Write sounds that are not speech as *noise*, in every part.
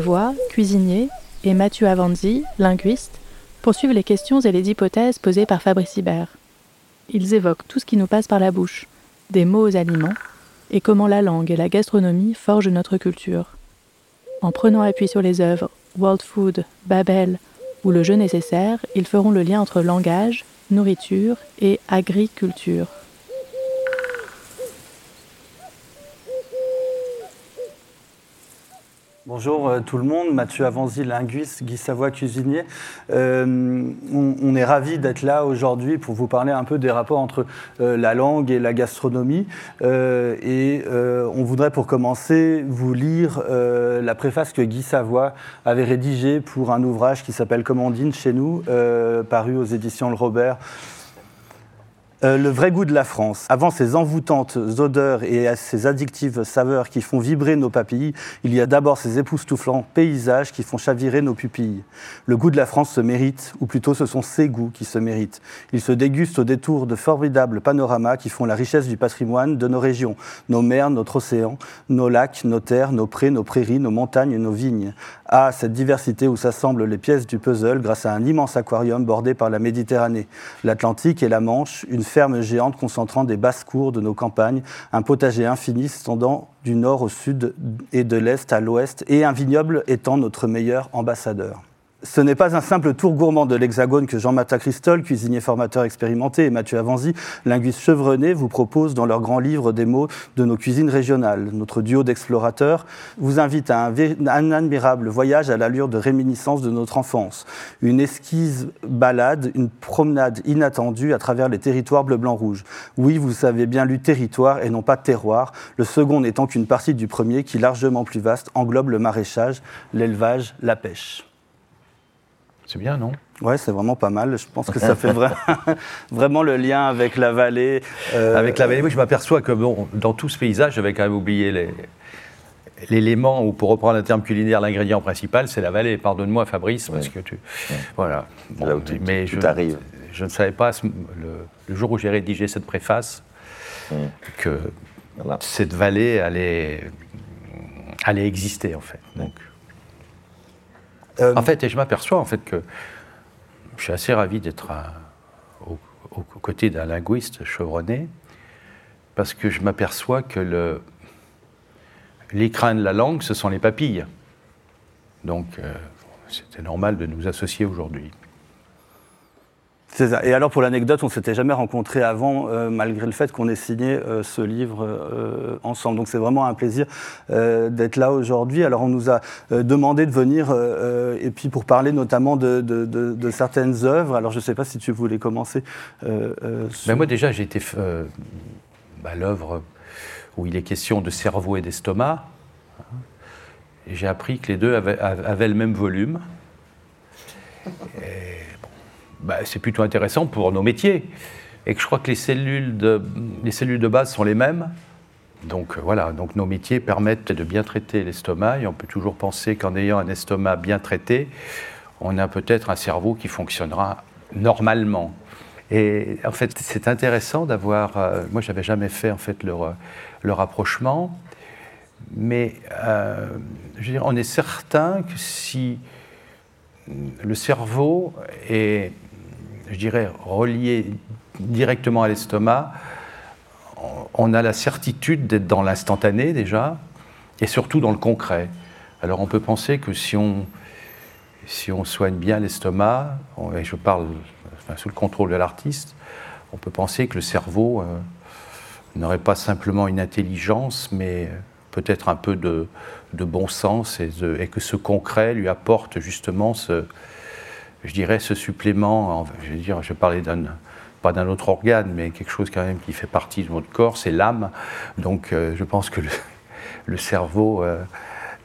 Savoie, cuisinier, et Mathieu Avanzi, linguiste, poursuivent les questions et les hypothèses posées par Fabrice Hibert. Ils évoquent tout ce qui nous passe par la bouche, des mots aux aliments, et comment la langue et la gastronomie forgent notre culture. En prenant appui sur les œuvres World Food, Babel ou Le jeu nécessaire, ils feront le lien entre langage, nourriture et agriculture. Bonjour euh, tout le monde, Mathieu Avanzi, linguiste, Guy Savoie, cuisinier. Euh, on, est ravis d'être là aujourd'hui pour vous parler un peu des rapports entre euh, la langue et la gastronomie. et on voudrait pour commencer vous lire la préface que Guy Savoie avait rédigée pour un ouvrage qui s'appelle Commandine chez nous, paru aux éditions Le Robert euh, le vrai goût de la France. Avant ces envoûtantes odeurs et ces addictives saveurs qui font vibrer nos papilles, il y a d'abord ces époustouflants paysages qui font chavirer nos pupilles. Le goût de la France se mérite, ou plutôt ce sont ses goûts qui se méritent. Il se déguste au détour de formidables panoramas qui font la richesse du patrimoine de nos régions, nos mers, notre océan, nos lacs, nos terres, nos prés, nos prairies, nos montagnes, nos vignes. Ah, cette diversité où s'assemblent les pièces du puzzle grâce à un immense aquarium bordé par la Méditerranée, l'Atlantique et la Manche, ferme géante concentrant des basses-cours de nos campagnes, un potager infini s'étendant du nord au sud et de l'est à l'ouest, et un vignoble étant notre meilleur ambassadeur. Ce n'est pas un simple tour gourmand de l'Hexagone que Jean-Martin Christol, cuisinier formateur expérimenté, et Mathieu Avanzi, linguiste chevronné, vous proposent dans leur grand livre des mots de nos cuisines régionales. Notre duo d'explorateurs vous invite à un, un, admirable voyage à l'allure de réminiscence de notre enfance. Une esquisse balade, une promenade inattendue à travers les territoires bleu-blanc-rouge. Oui, vous savez bien lu territoire et non pas terroir, le second n'étant qu'une partie du premier qui, largement plus vaste, englobe le maraîchage, l'élevage, la pêche. C'est bien, non? Ouais, c'est vraiment pas mal. Je pense que ça fait *laughs* vraiment le lien avec la vallée. Euh, avec la vallée, oui, je m'aperçois que bon, dans tout ce paysage, j'avais quand même oublié les, l'élément, ou pour reprendre un terme culinaire, l'ingrédient principal, c'est la vallée. Pardonne-moi, Fabrice, parce que tu. Voilà. mais je ne savais pas, le, jour où j'ai rédigé cette préface, que cette vallée allait, allait exister, en fait. Donc, euh, en fait, et je m'aperçois en fait que je suis assez ravi d'être aux côtés d'un linguiste chevronné, parce que je m'aperçois que le, l'écran de la langue, ce sont les papilles. Donc, euh, c'était normal de nous associer aujourd'hui. Et alors pour l'anecdote, on ne s'était jamais rencontrés avant, euh, malgré le fait qu'on ait signé euh, ce livre euh, ensemble. Donc c'est vraiment un plaisir d'être là aujourd'hui. Alors on nous a demandé de venir, et puis pour parler notamment de, certaines œuvres. Alors je ne sais pas si tu voulais commencer. Ben moi déjà, j'ai été bah, l'œuvre où il est question de cerveau et d'estomac. J'ai appris que les deux avaient, avaient le même volume. Et bah, c'est plutôt intéressant pour nos métiers. Et que je crois que les cellules de, les cellules de base sont les mêmes. Donc euh, voilà, donc nos métiers permettent de bien traiter l'estomac et on peut toujours penser qu'en ayant un estomac bien traité, on a peut-être un cerveau qui fonctionnera normalement. Et en fait, c'est intéressant d'avoir. Euh, moi, j'avais jamais fait en fait le, le rapprochement, mais euh, on est certain que si le cerveau est je dirais, relié directement à l'estomac, on a la certitude d'être dans l'instantané déjà, et surtout dans le concret. Alors on peut penser que si on, si on soigne bien l'estomac, et je parle sous le contrôle de l'artiste, on peut penser que le cerveau euh, n'aurait pas simplement une intelligence, mais peut-être un peu de, bon sens, et, et, que ce concret lui apporte justement ce, je dirais, ce supplément, je veux je parlais pas d'un autre organe, mais quelque chose quand même qui fait partie de notre corps, c'est l'âme. Donc euh, je pense que le cerveau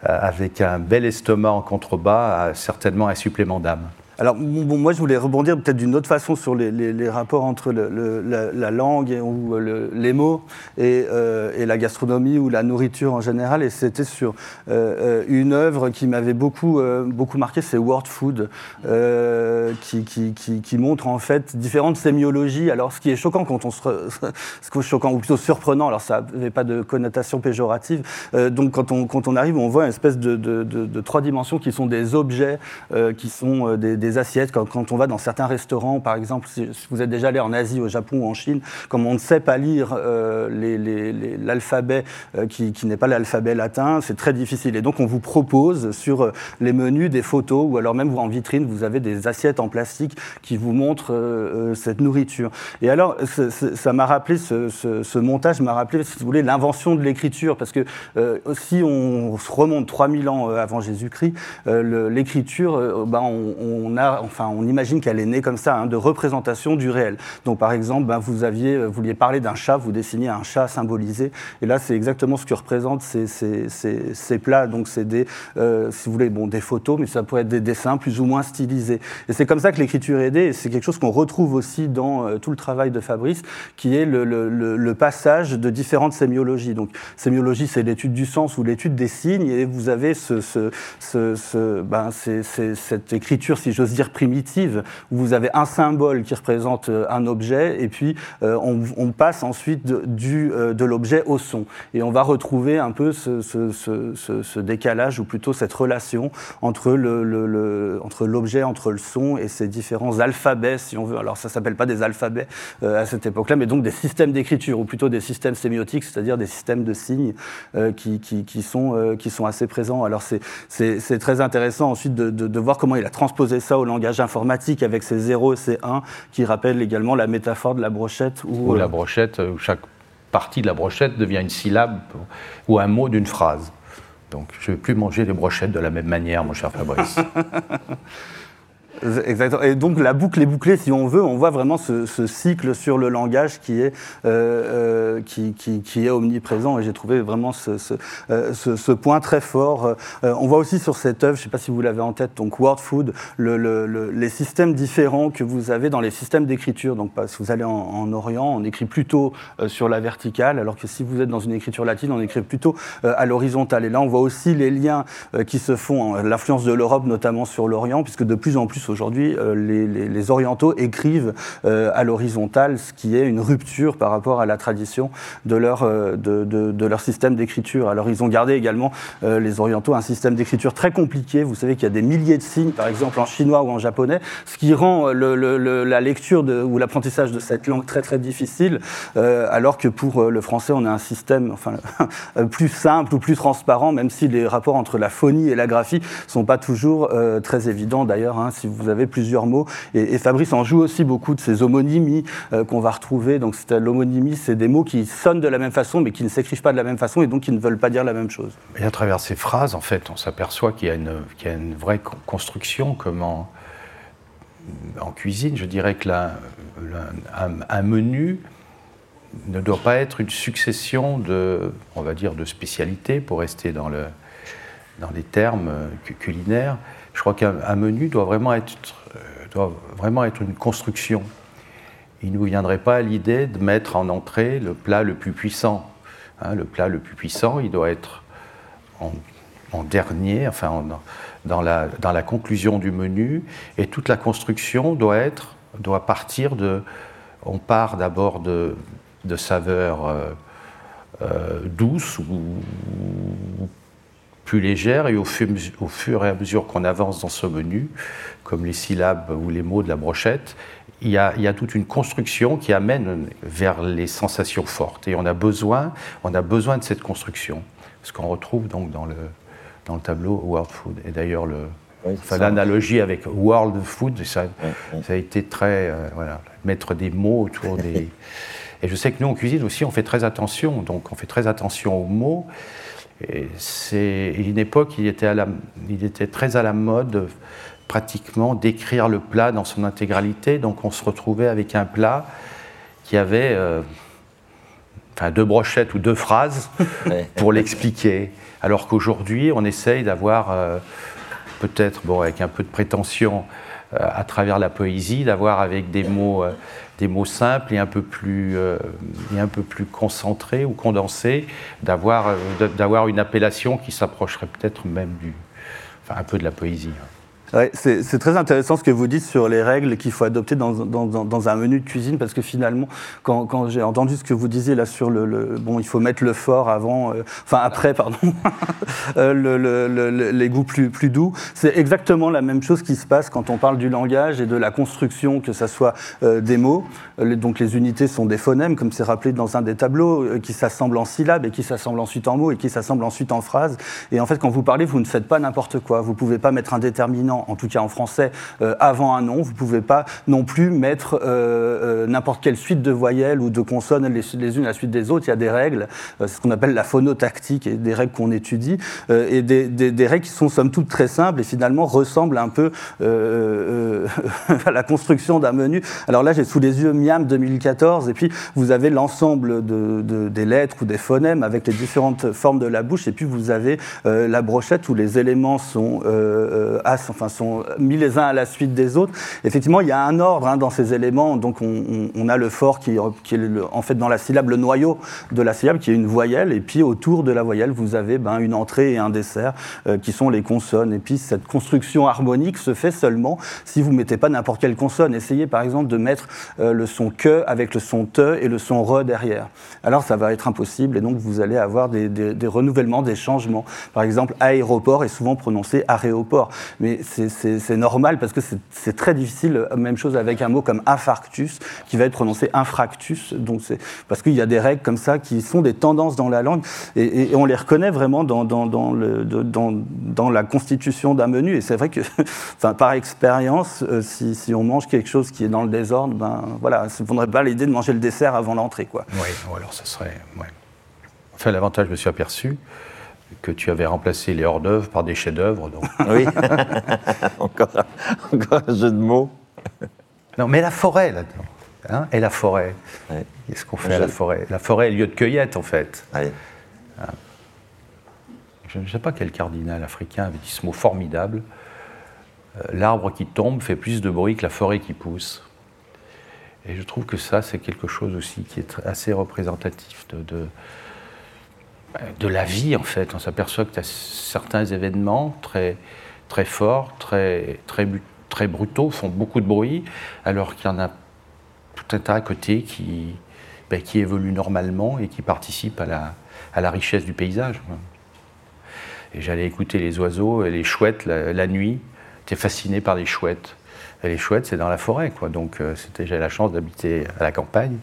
avec un bel estomac en contrebas a certainement un supplément d'âme. Alors, bon, moi, je voulais rebondir peut-être d'une autre façon sur les, rapports entre la, langue ou les mots euh, et, la gastronomie ou la nourriture en général. Et c'était sur euh, euh, une œuvre qui m'avait beaucoup, beaucoup marqué, c'est World Food, qui, montre en fait différentes sémiologies. Alors, ce qui est choquant quand on se. *laughs* ce qui choquant, ou plutôt surprenant, alors ça n'avait pas de connotation péjorative. donc, quand on, quand on arrive, on voit une espèce de, trois dimensions qui sont des objets, qui sont des assiettes. Quand, on va dans certains restaurants, par exemple, si, vous êtes déjà allé en Asie, au Japon ou en Chine, comme on ne sait pas lire euh, l'alphabet euh, qui, n'est pas l'alphabet latin, c'est très difficile. Et donc on vous propose sur euh, les menus des photos ou alors même en vitrine, vous avez des assiettes en plastique qui vous montrent cette nourriture. Et alors ça m'a rappelé, ce, montage m'a rappelé, si vous voulez, l'invention de l'écriture, parce que si on se remonte 3000 ans avant Jésus-Christ, l'écriture, ben, on enfin, on imagine qu'elle est née comme ça, hein, de représentation du réel. Donc, par exemple, ben, vous aviez, euh, vouliez parler d'un chat, vous dessiniez un chat symbolisé, et là, c'est exactement ce que représentent ces, plats. Donc, c'est des, euh, si vous voulez, bon, des photos, mais ça pourrait être des dessins plus ou moins stylisés. Et c'est comme ça que l'écriture est née, et c'est quelque chose qu'on retrouve aussi dans euh, tout le travail de Fabrice, qui est le, passage de différentes sémiologies. Donc, sémiologie, c'est l'étude du sens ou l'étude des signes, et vous avez ce, ce, ben, cette écriture, si je dire primitive, où vous avez un symbole qui représente euh, un objet, et puis euh, on, passe ensuite de, du, euh, de l'objet au son. Et on va retrouver un peu ce, ce, décalage, ou plutôt cette relation entre l'objet, le, entre, entre le son et ces différents alphabets, si on veut. Alors ça s'appelle pas des alphabets à cette époque-là, mais donc des systèmes d'écriture, ou plutôt des systèmes sémiotiques, c'est-à-dire des systèmes de signes qui, qui, sont, qui sont assez présents. Alors c'est très intéressant ensuite de, de voir comment il a transposé ça au langage informatique avec ces 0 et ces 1 qui rappellent également la métaphore de la brochette. Ou la euh, brochette, où chaque partie de la brochette devient une syllabe ou un mot d'une phrase. Donc je ne vais plus manger des brochettes de la même manière, mon cher Fabrice. *laughs* Exactement. Et donc la boucle est bouclée, si on veut, on voit vraiment ce, cycle sur le langage qui est, euh, euh, qui, est omniprésent. Et j'ai trouvé vraiment ce, euh, point très fort. on voit aussi sur cette œuvre, je ne sais pas si vous l'avez en tête, donc Word Food, le, les systèmes différents que vous avez dans les systèmes d'écriture. Donc si vous allez en, Orient, on écrit plutôt sur la verticale, alors que si vous êtes dans une écriture latine, on écrit plutôt à l'horizontale. Et là, on voit aussi les liens qui se font, l'influence de l'Europe notamment sur l'Orient, puisque de plus en plus aujourd'hui, euh, les, orientaux écrivent euh, à l'horizontale, ce qui est une rupture par rapport à la tradition de leur, euh, de, leur système d'écriture. Alors ils ont gardé également, les orientaux, un système d'écriture très compliqué. Vous savez qu'il y a des milliers de signes, par exemple en chinois ou en japonais, ce qui rend la lecture ou l'apprentissage de cette langue très très difficile, alors que pour le français, on a un système enfin, *laughs* plus simple ou plus transparent, même si les rapports entre la phonie et la graphie ne sont pas toujours très évidents. D'ailleurs, hein, si vous avez plusieurs mots. Et, Fabrice en joue aussi beaucoup de ces homonymies euh, qu'on va retrouver. Donc l'homonymie, c'est des mots qui sonnent de la même façon, mais qui ne s'écrivent pas de la même façon et donc qui ne veulent pas dire la même chose. Et à travers ces phrases, en fait, on s'aperçoit qu'il y, a une vraie construction, comme en, cuisine. Je dirais que un, menu ne doit pas être une succession de, on va dire, de spécialités, pour rester dans, le, dans les termes euh, culinaires. Je crois qu'un menu doit vraiment, être, euh, doit vraiment être une construction. Il ne vous viendrait pas à l'idée de mettre en entrée le plat le plus puissant. Hein, le plat le plus puissant, il doit être en, dernier, enfin dans, la, dans, la, conclusion du menu, et toute la construction doit, être, doit partir de... On part d'abord de, de saveurs euh, euh, douces ou, plus légère et au fur, et à mesure qu'on avance dans ce menu, comme les syllabes ou les mots de la brochette, il y, a, il y a toute une construction qui amène vers les sensations fortes. Et on a besoin, on a besoin de cette construction, ce qu'on retrouve donc dans le, dans le tableau World Food. Et d'ailleurs, le, l'analogie avec World Food, ça, ça a été très. Euh, voilà, mettre des mots autour des. *laughs* Et je sais que nous, en cuisine aussi, on fait très attention. Donc, on fait très attention aux mots. C'est une époque, il était, il était très à la mode pratiquement d'écrire le plat dans son intégralité. Donc on se retrouvait avec un plat qui avait enfin, deux brochettes ou deux phrases *laughs* pour l'expliquer. Alors qu'aujourd'hui, on essaye d'avoir, euh, peut-être, bon, avec un peu de prétention, euh, à travers la poésie, d'avoir avec des mots, euh, des mots simples et un peu plus, et un peu plus concentrés ou condensés, d'avoir, d'avoir une appellation qui s'approcherait peut-être même du, enfin, un peu de la poésie. C'est très intéressant ce que vous dites sur les règles qu'il faut adopter dans, un menu de cuisine, parce que finalement, quand, j'ai entendu ce que vous disiez là sur le, bon, il faut mettre le fort avant, euh, enfin après, pardon, *laughs* euh, le, les goûts plus, doux, c'est exactement la même chose qui se passe quand on parle du langage et de la construction, que ce soit euh, des mots. donc les unités sont des phonèmes, comme c'est rappelé dans un des tableaux, qui s'assemblent en syllabes et qui s'assemblent ensuite en mots et qui s'assemblent ensuite en phrases. Et en fait, quand vous parlez, vous ne faites pas n'importe quoi. Vous pouvez pas mettre un déterminant en tout cas en français, euh, avant un nom. Vous ne pouvez pas non plus mettre euh, euh, n'importe quelle suite de voyelles ou de consonnes les, unes à la suite des autres. Il y a des règles, ce qu'on appelle la phonotactique, et des règles qu'on étudie, et des, règles qui sont somme toute très simples et finalement ressemblent un peu *laughs* à la construction d'un menu. Alors là, j'ai sous les yeux Miam 2014, et puis vous avez l'ensemble de, des lettres ou des phonèmes avec les différentes formes de la bouche, et puis vous avez la brochette où les éléments sont as, enfin sont mis les uns à la suite des autres. Effectivement, il y a un ordre hein, dans ces éléments. Donc, on, a le fort qui, est en fait dans la syllabe, le noyau de la syllabe, qui est une voyelle. Et puis, autour de la voyelle, vous avez ben, une entrée et un dessert euh, qui sont les consonnes. Et puis, cette construction harmonique se fait seulement si vous ne mettez pas n'importe quelle consonne. Essayez, par exemple, de mettre euh, le son que avec le son te et le son re derrière. Alors, ça va être impossible. Et donc, vous allez avoir des, des renouvellements, des changements. Par exemple, aéroport est souvent prononcé aréoport. Mais c'est normal parce que c'est très difficile. Même chose avec un mot comme infarctus qui va être prononcé infractus. Donc parce qu'il y a des règles comme ça qui sont des tendances dans la langue et, on les reconnaît vraiment dans, la constitution d'un menu. Et c'est vrai que, *laughs* enfin, par expérience, euh, si, on mange quelque chose qui est dans le désordre, ben voilà, ça ne faudrait pas l'idée de manger le dessert avant l'entrée, quoi. Oui, alors ça serait. Enfin, l'avantage, je me suis aperçu, que tu avais remplacé les hors-d'œuvre par des chefs-d'œuvre. *laughs* Oui, *laughs* encore, un jeu de mots. Non, mais la forêt là-dedans. Hein, et la forêt. Qu'est-ce qu'on fait à la forêt? La forêt est lieu de cueillette, en fait. Hein. Je ne sais pas quel cardinal africain avait dit ce mot formidable. Euh, l'arbre qui tombe fait plus de bruit que la forêt qui pousse. Et je trouve que ça, c'est quelque chose aussi qui est assez représentatif de de la vie, en fait. On s'aperçoit que tu as certains événements très, très forts, très, très, très brutaux, font beaucoup de bruit, alors qu'il y en a tout un tas à côté qui, ben, qui évoluent normalement et qui participent à la, à la richesse du paysage. Et j'allais écouter les oiseaux et les chouettes la, la nuit. J'étais fasciné par les chouettes elle est chouette, c'est dans la forêt. Quoi. Donc euh, j'ai la chance d'habiter à la campagne.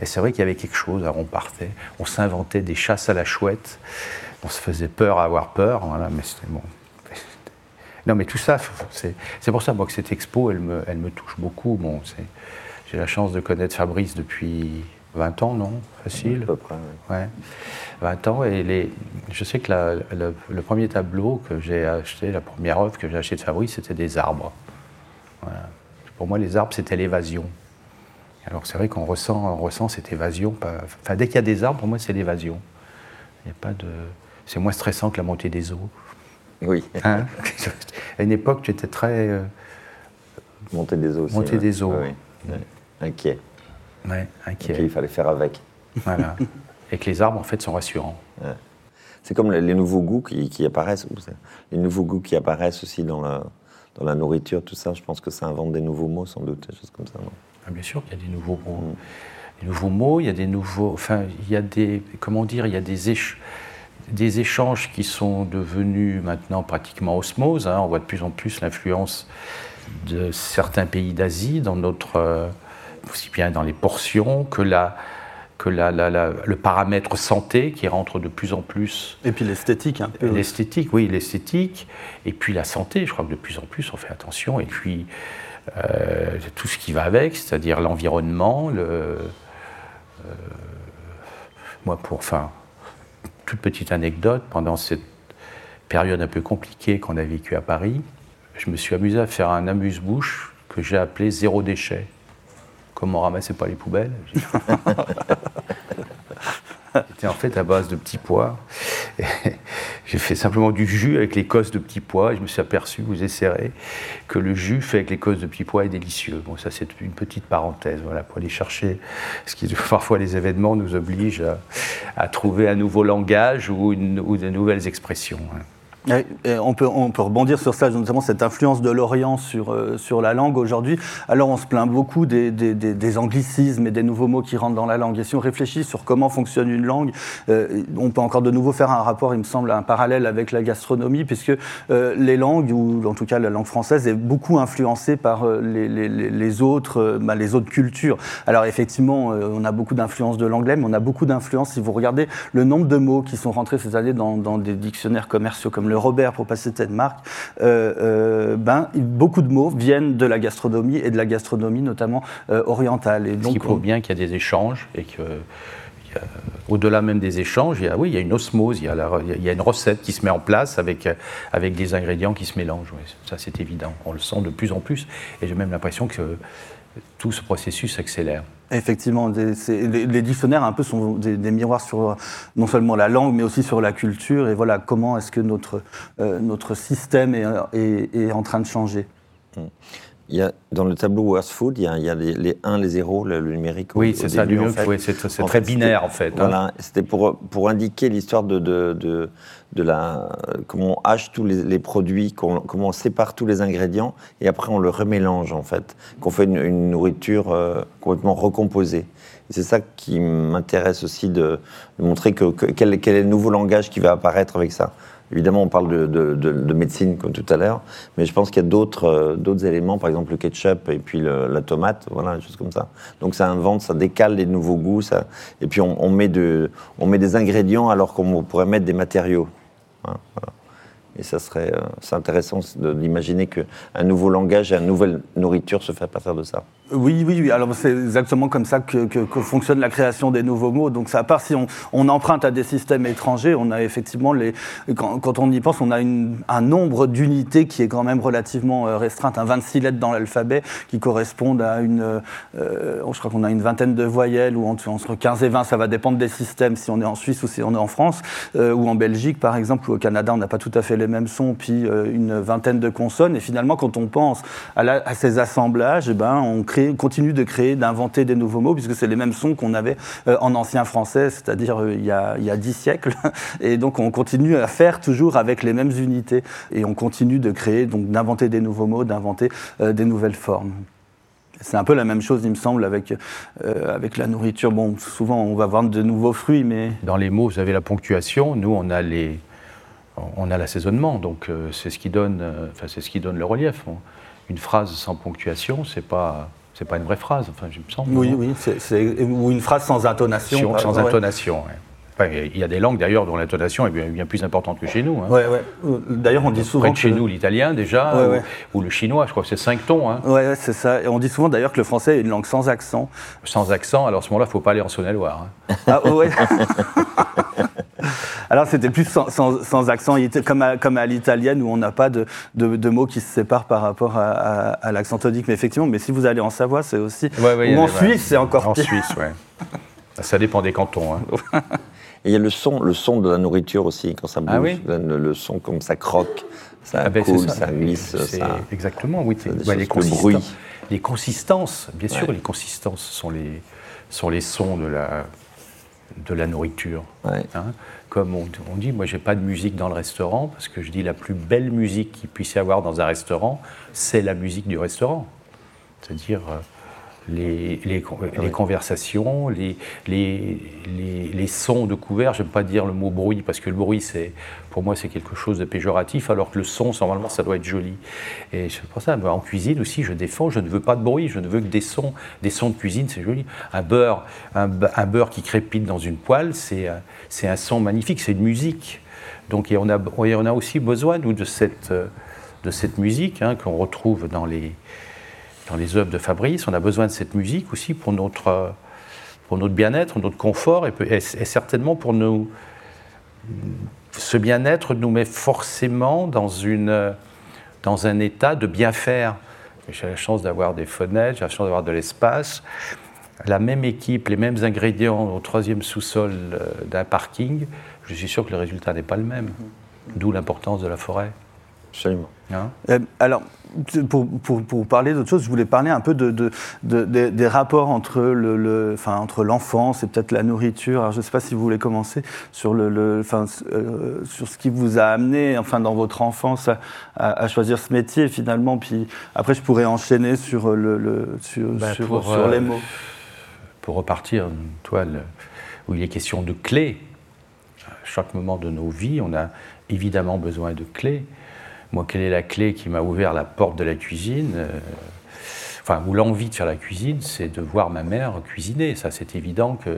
Et c'est vrai qu'il y avait quelque chose. Alors on partait, on s'inventait des chasses à la chouette. On se faisait peur à avoir peur. Voilà, mais c'était bon. *laughs* Non, mais tout ça, c'est pour ça moi, que cette expo, elle me, elle me touche beaucoup. Bon, j'ai la chance de connaître Fabrice depuis 20 ans, non Facile? À peu près, ouais. 20 ans. Et les, je sais que le premier tableau que j'ai acheté, la première œuvre que j'ai achetée de Fabrice, c'était des arbres. Pour moi, les arbres, c'était l'évasion. Alors c'est vrai qu'on ressent, on ressent cette évasion. Enfin, dès qu'il y a des arbres, pour moi, c'est l'évasion. Il a pas de. C'est moins stressant que la montée des eaux. Oui. Hein *laughs* à une époque, tu étais très. Euh, montée des eaux aussi. Montée des eaux. Oui. Inquiet. Ouais, inquiet. il fallait faire avec. Voilà. Et que les arbres, en fait, sont rassurants. C'est comme les, nouveaux goûts qui, qui apparaissent. Les nouveaux goûts qui apparaissent aussi dans la dans la nourriture, tout ça. Je pense que ça invente des nouveaux mots, sans doute, des choses comme ça. Ah, bien sûr qu'il y a des nouveaux mots. Mm. Des nouveaux mots, il y a des nouveaux. Enfin, il y a des. Comment dire Il y a des, des échanges qui sont devenus maintenant pratiquement osmose. Hein. On voit de plus en plus l'influence de certains pays d'Asie dans notre. Euh, aussi bien dans les portions que la que la, le paramètre santé qui rentre de plus en plus. Et puis l'esthétique un peu. L'esthétique, oui, l'esthétique. Et puis la santé, je crois que de plus en plus on fait attention. Et puis euh, tout ce qui va avec, c'est-à-dire l'environnement, le. Euh, moi, pour. Enfin, toute petite anecdote, pendant cette période un peu compliquée qu'on a vécue à Paris, je me suis amusé à faire un amuse-bouche que j'ai appelé zéro déchet comme on ramassait pas les poubelles. *laughs* en fait à base de petits pois. J'ai fait simplement du jus avec l'écosse de petits pois et je me suis aperçu, vous essaierez, que le jus fait avec l'écosse de petits pois est délicieux. Bon, ça c'est une petite parenthèse, voilà, pour aller chercher ce qui *laughs* parfois les événements nous obligent à, trouver un nouveau langage ou, ou de nouvelles expressions. Hein on, peut, on peut rebondir sur ça, notamment cette influence de l'Orient sur, euh, sur la langue aujourd'hui. Alors on se plaint beaucoup des, des, des, anglicismes et des nouveaux mots qui rentrent dans la langue. Et si on réfléchit sur comment fonctionne une langue, euh, on peut encore de nouveau faire un rapport, il me semble, un parallèle avec la gastronomie, puisque euh, les langues, ou en tout cas la langue française, est beaucoup influencée par les, les, les, autres, bah, les autres cultures. Alors effectivement, on a beaucoup d'influence de l'anglais, mais on a beaucoup d'influence, si vous regardez le nombre de mots qui sont rentrés ces années dans, dans des dictionnaires commerciaux comme le Robert pour passer cette marque, euh, euh, ben, beaucoup de mots viennent de la gastronomie et de la gastronomie notamment euh, orientale. Et donc, Ce qui prouve bien qu'il y a des échanges et que au-delà même des échanges, il y a, oui, il y a une osmose, il y a, il y a, une recette qui se met en place avec, avec des ingrédients qui se mélangent. ça, c'est évident. On le sent de plus en plus. Et j'ai même l'impression que tout ce processus accélère. Effectivement, les, dictionnaires un peu sont des, miroirs sur non seulement la langue, mais aussi sur la culture. Et voilà, comment est-ce que notre, euh, notre système est, est, en train de changer. Mmh. Il y a, dans le tableau Worst Food, il y a, il y a les, 1, les 0, le, numérique. Oui, c'est ça, en fait. c'est très binaire en fait. Hein. Voilà, c'était pour, pour indiquer l'histoire de, de, de, de, la, comment on hache tous les, produits, comment on sépare tous les ingrédients et après on le remélange en fait, qu'on fait une, nourriture euh, complètement recomposée. C'est ça qui m'intéresse aussi de, montrer que, quel, quel est le nouveau langage qui va apparaître avec ça. Évidemment, on parle de, médecine comme tout à l'heure, mais je pense qu'il y a d'autres euh, d'autres éléments, par exemple le ketchup et puis la tomate, voilà, des choses comme ça. Donc ça invente, ça décale les nouveaux goûts, ça, et puis on, de, on met des ingrédients alors qu'on pourrait mettre des matériaux. Hein, et ça serait euh, intéressant d'imaginer qu'un nouveau langage et une nouvelle nourriture se fait à partir de ça. Oui, oui, oui. Alors c'est exactement comme ça que, fonctionne la création des nouveaux mots. Donc à part si on, emprunte à des systèmes étrangers, on a effectivement les. Quand, on y pense, on a un nombre d'unités qui est quand même relativement euh, restreinte, un 26 lettres dans l'alphabet qui correspondent à une. Euh, je crois qu'on a une vingtaine de voyelles ou entre 15 et 20, ça va dépendre des systèmes si on est en Suisse ou si on est en France ou en Belgique par exemple ou au Canada, on n'a pas tout à fait les mêmes sons, puis euh, une vingtaine de consonnes. Et finalement, quand on pense à, ces assemblages, eh ben, on crée, continue de créer, d'inventer des nouveaux mots, puisque c'est les mêmes sons qu'on avait euh, en ancien français, c'est-à-dire euh, il, y a, il siècles. *laughs* Et donc, on continue à faire toujours avec les mêmes unités. Et on continue de créer, donc d'inventer des nouveaux mots, d'inventer des nouvelles formes. C'est un peu la même chose, il me semble, avec, la nourriture. Bon, souvent, on va vendre de nouveaux fruits, mais... Dans les mots, vous avez la ponctuation. Nous, on a les, on a l'assaisonnement, donc euh, c'est ce qui donne, euh, c'est ce qui donne le relief. Une phrase sans ponctuation, c'est pas c'est pas une vraie phrase, enfin je me semble. Oui, oui, ou une phrase sans intonation. Sans, intonation. il y a des langues d'ailleurs dont l'intonation est bien, plus importante que chez nous. Hein. Ouais, ouais. D'ailleurs, on dit souvent. Près chez nous, l'italien déjà, ou, le chinois, je crois que c'est cinq tons. Hein. Oui, c'est ça. Et on dit souvent d'ailleurs que le français est une langue sans accent. Sans accent, alors à ce moment-là, il ne faut pas aller en Saône-et-Loire. Hein. Ah, ouais. *laughs* Alors c'était plus sans, accent, il était comme à, comme à l'italienne où on n'a pas de, de, mots qui se séparent par rapport à, l'accent tonique. Mais effectivement, mais si vous allez en Savoie, c'est aussi. ou en Suisse, c'est encore pire. En Suisse, oui. *laughs* Ça dépend des cantons. Hein. Et il y a le son, le son de la nourriture aussi, quand ça ah bouge. le, son, comme ça croque, ça ah ben, coule, ça. glisse. Exactement, oui. les, bruit. les consistances, bien sûr, les consistances sont les, sont les sons de la, de la nourriture. Hein. Comme on, dit, moi j'ai pas de musique dans le restaurant parce que je dis la plus belle musique qu'il puisse y avoir dans un restaurant, c'est la musique du restaurant. C'est-à-dire les, les, conversations, les, les, sons de couvert. Je n'aime pas dire le mot bruit parce que le bruit, c'est, pour moi, c'est quelque chose de péjoratif, alors que le son, normalement, ça doit être joli. Et c'est pour ça, en cuisine aussi, je défends, je ne veux pas de bruit, je ne veux que des sons. Des sons de cuisine, c'est joli. Un beurre, un, beurre qui crépite dans une poêle, c'est, c'est un son magnifique, c'est une musique. Donc on a, on a aussi besoin, nous, de cette, de cette musique hein, qu'on retrouve dans les dans les œuvres de Fabrice. On a besoin de cette musique aussi pour notre, pour notre bien-être, notre confort, et, certainement pour nous. Ce bien-être nous met forcément dans, une, dans un état de bien faire. J'ai la chance d'avoir des fenêtres, j'ai la chance d'avoir de l'espace. la même équipe, les mêmes ingrédients au troisième sous-sol euh, d'un parking, je suis sûr que le résultat n'est pas le même. D'où l'importance de la forêt. Absolument. Hein Euh, alors, pour, pour- pour parler d'autre chose, je voulais parler un peu de, de- de- des- des rapports entre le, le- enfin, entre l'enfance et peut-être la nourriture. Alors, je ne sais pas si vous voulez commencer sur, le, le- enfin, euh, sur ce qui vous a amené, enfin, dans votre enfance, à, à- à choisir ce métier finalement. Puis après, je pourrais enchaîner sur, le, le- sur, Ben, sur- pour, sur euh, les mots. Pour repartir d'une toile où il est question de clés, à chaque moment de nos vies, on a évidemment besoin de clés. Moi, quelle est la clé qui m'a ouvert la porte de la cuisine euh, Enfin, ou l'envie de faire la cuisine, c'est de voir ma mère cuisiner. Ça, c'est évident que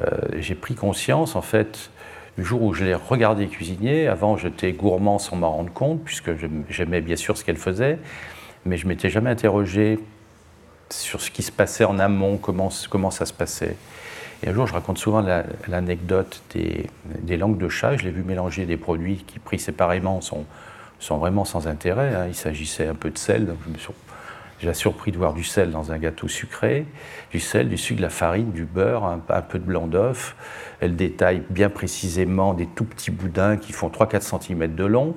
euh, j'ai pris conscience, en fait, du jour où je l'ai regardée cuisiner. Avant, j'étais gourmand sans m'en rendre compte, puisque j'aim- j'aimais bien sûr ce qu'elle faisait, mais je m'étais jamais interrogé sur ce qui se passait en amont, comment, comment ça se passait. Et un jour, je raconte souvent la- l'anecdote des, des langues de chat. Je l'ai vu mélanger des produits qui, pris séparément, sont, sont vraiment sans intérêt. hein. Il s'agissait un peu de sel. Donc je me suis déjà surpris de voir du sel dans un gâteau sucré, du sel, du sucre, de la farine, du beurre, un, peu de blanc d'œuf. Elle détaille bien précisément des tout petits boudins qui font 3-4 cm de long,